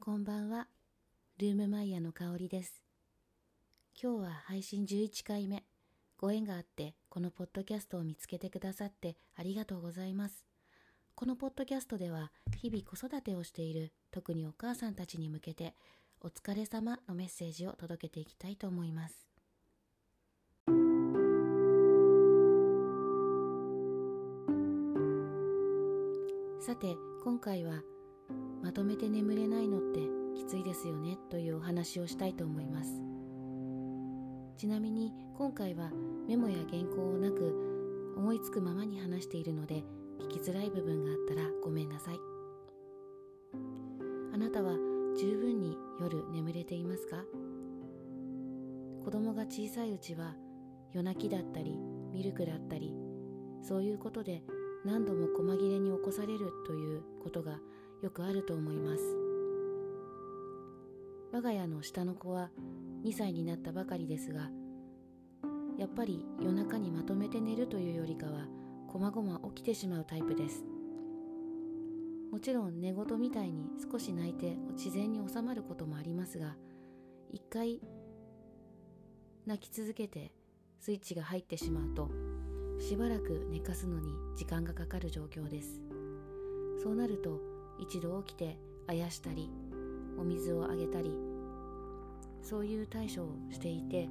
こんばんは。ルームマイヤーの香りです。今日は配信11回目。ご縁があって、このポッドキャストを見つけてくださってありがとうございます。このポッドキャストでは、日々子育てをしている、特にお母さんたちに向けて、お疲れ様のメッセージを届けていきたいと思います。さて、今回は、まとめて眠れないのってきついですよねというお話をしたいと思います。ちなみに今回はメモや原稿をなく思いつくままに話しているので聞きづらい部分があったらごめんなさい。あなたは十分に夜眠れていますか？子供が小さいうちは夜泣きだったりミルクだったりそういうことで何度も細切れに起こされるということがよくあると思います。我が家の下の子は2歳になったばかりですがやっぱり夜中にまとめて寝るというよりかはこまごま起きてしまうタイプです。もちろん寝言みたいに少し泣いて自然に収まることもありますが一回泣き続けてスイッチが入ってしまうとしばらく寝かすのに時間がかかる状況です。そうなると一度起きてあやしたりお水をあげたりそういう対処をしていて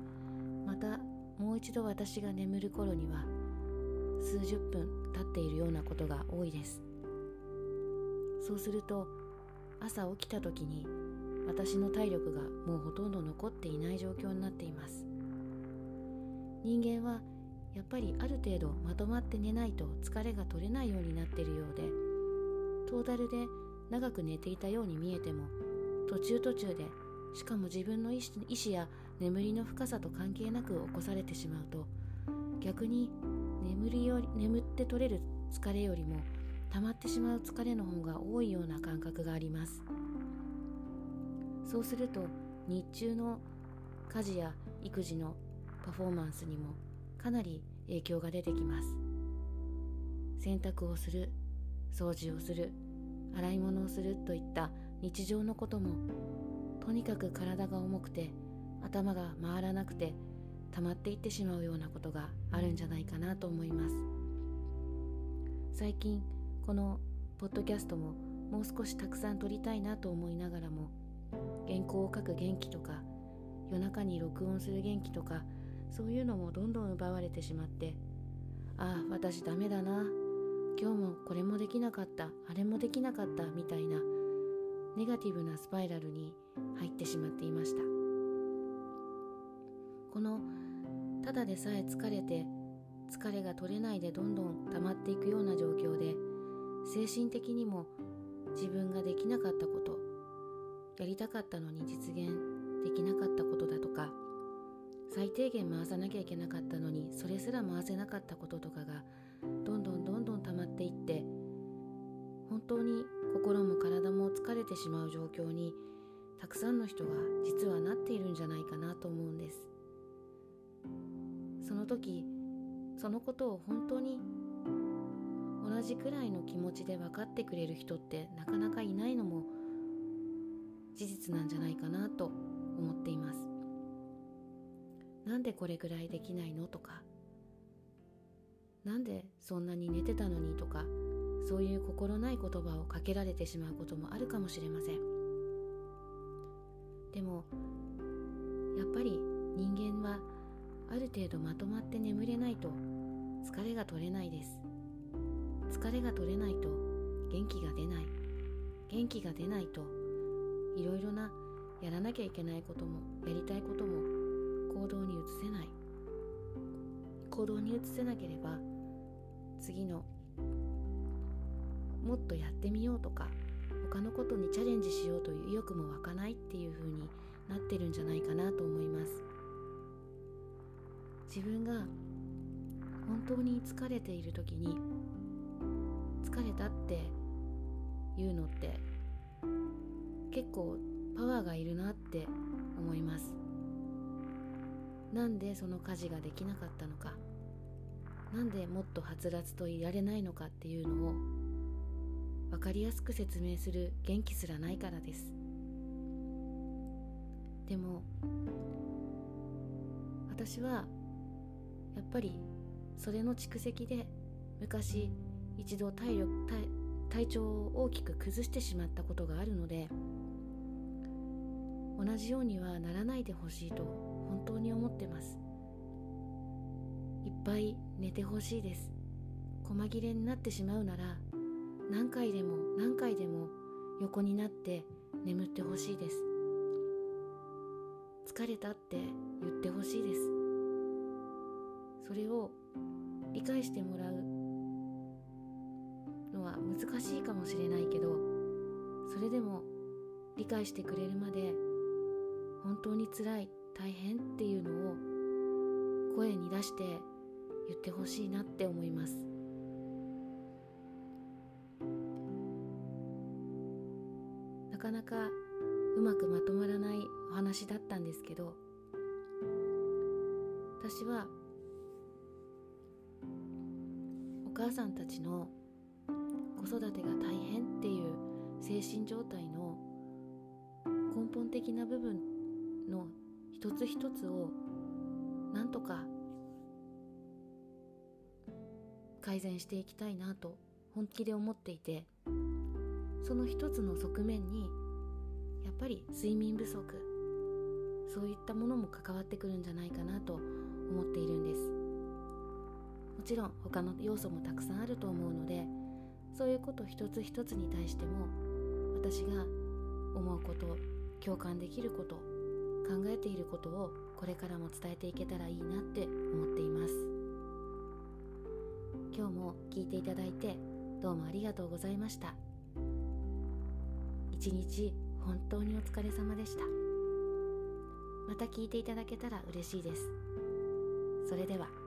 またもう一度私が眠る頃には数十分経っているようなことが多いです。そうすると朝起きた時に私の体力がもうほとんど残っていない状況になっています。人間はやっぱりある程度まとまって寝ないと疲れが取れないようになっているようでトータルで長く寝ていたように見えても途中途中でしかも自分の意思意思や眠りの深さと関係なく起こされてしまうと逆に眠りより眠って取れる疲れよりも溜まってしまう疲れの方が多いような感覚があります。そうすると日中の家事や育児のパフォーマンスにもかなり影響が出てきます。洗濯をする掃除をする洗い物をするといった日常のこともとにかく体が重くて頭が回らなくて溜まっていってしまうようなことがあるんじゃないかなと思います。最近このポッドキャストももう少したくさん撮りたいなと思いながらも原稿を書く元気とか夜中に録音する元気とかそういうのもどんどん奪われてしまってああ私ダメだな今日もこれもできなかったあれもできなかったみたいなネガティブなスパイラルに入ってしまっていました。このただでさえ疲れて疲れが取れないでどんどん溜まっていくような状況で精神的にも自分ができなかったことやりたかったのに実現できなかったことだとか最低限回さなきゃいけなかったのにそれすら回せなかったこととかがどんどんしまう状況にたくさんの人が実はなっているんじゃないかなと思うんです。その時そのことを本当に同じくらいの気持ちで分かってくれる人ってなかなかいないのも事実なんじゃないかなと思っています。なんでこれぐらいできないのとかなんでそんなに寝てたのにとかそういう心ない言葉をかけられてしまうこともあるかもしれません。でもやっぱり人間はある程度まとまって眠れないと疲れが取れないです。疲れが取れないと元気が出ない。元気が出ないといろいろなやらなきゃいけないこともやりたいことも行動に移せない。行動に移せなければ次のもっとやってみようとか他のことにチャレンジしようという意欲も湧かないっていう風になってるんじゃないかなと思います。自分が本当に疲れている時に疲れたっていうのって結構パワーがいるなって思います。なんでその家事ができなかったのかなんでもっとはつらつといられないのかっていうのを分かりやすく説明する元気すらないからです。でも私はやっぱりそれの蓄積で昔一度体力体体調を大きく崩してしまったことがあるので同じようにはならないでほしいと本当に思ってます。いっぱい寝てほしいです。細切れになってしまうなら何回でも何回でも横になって眠ってほしいです。疲れたって言ってほしいです。それを理解してもらうのは難しいかもしれないけどそれでも理解してくれるまで本当につらい大変っていうのを声に出して言ってほしいなって思います。なかなかうまくまとまらないお話だったんですけど私はお母さんたちの子育てが大変っていう精神状態の根本的な部分の一つ一つをなんとか改善していきたいなと本気で思っていてその一つの側面にやっぱり睡眠不足そういったものも関わってくるんじゃないかなと思っているんです。もちろん他の要素もたくさんあると思うのでそういうこと一つ一つに対しても私が思うこと共感できること考えていることをこれからも伝えていけたらいいなって思っています。今日も聞いていただいてどうもありがとうございました。一日本当にお疲れ様でした。また聞いていただけたら嬉しいです。それでは。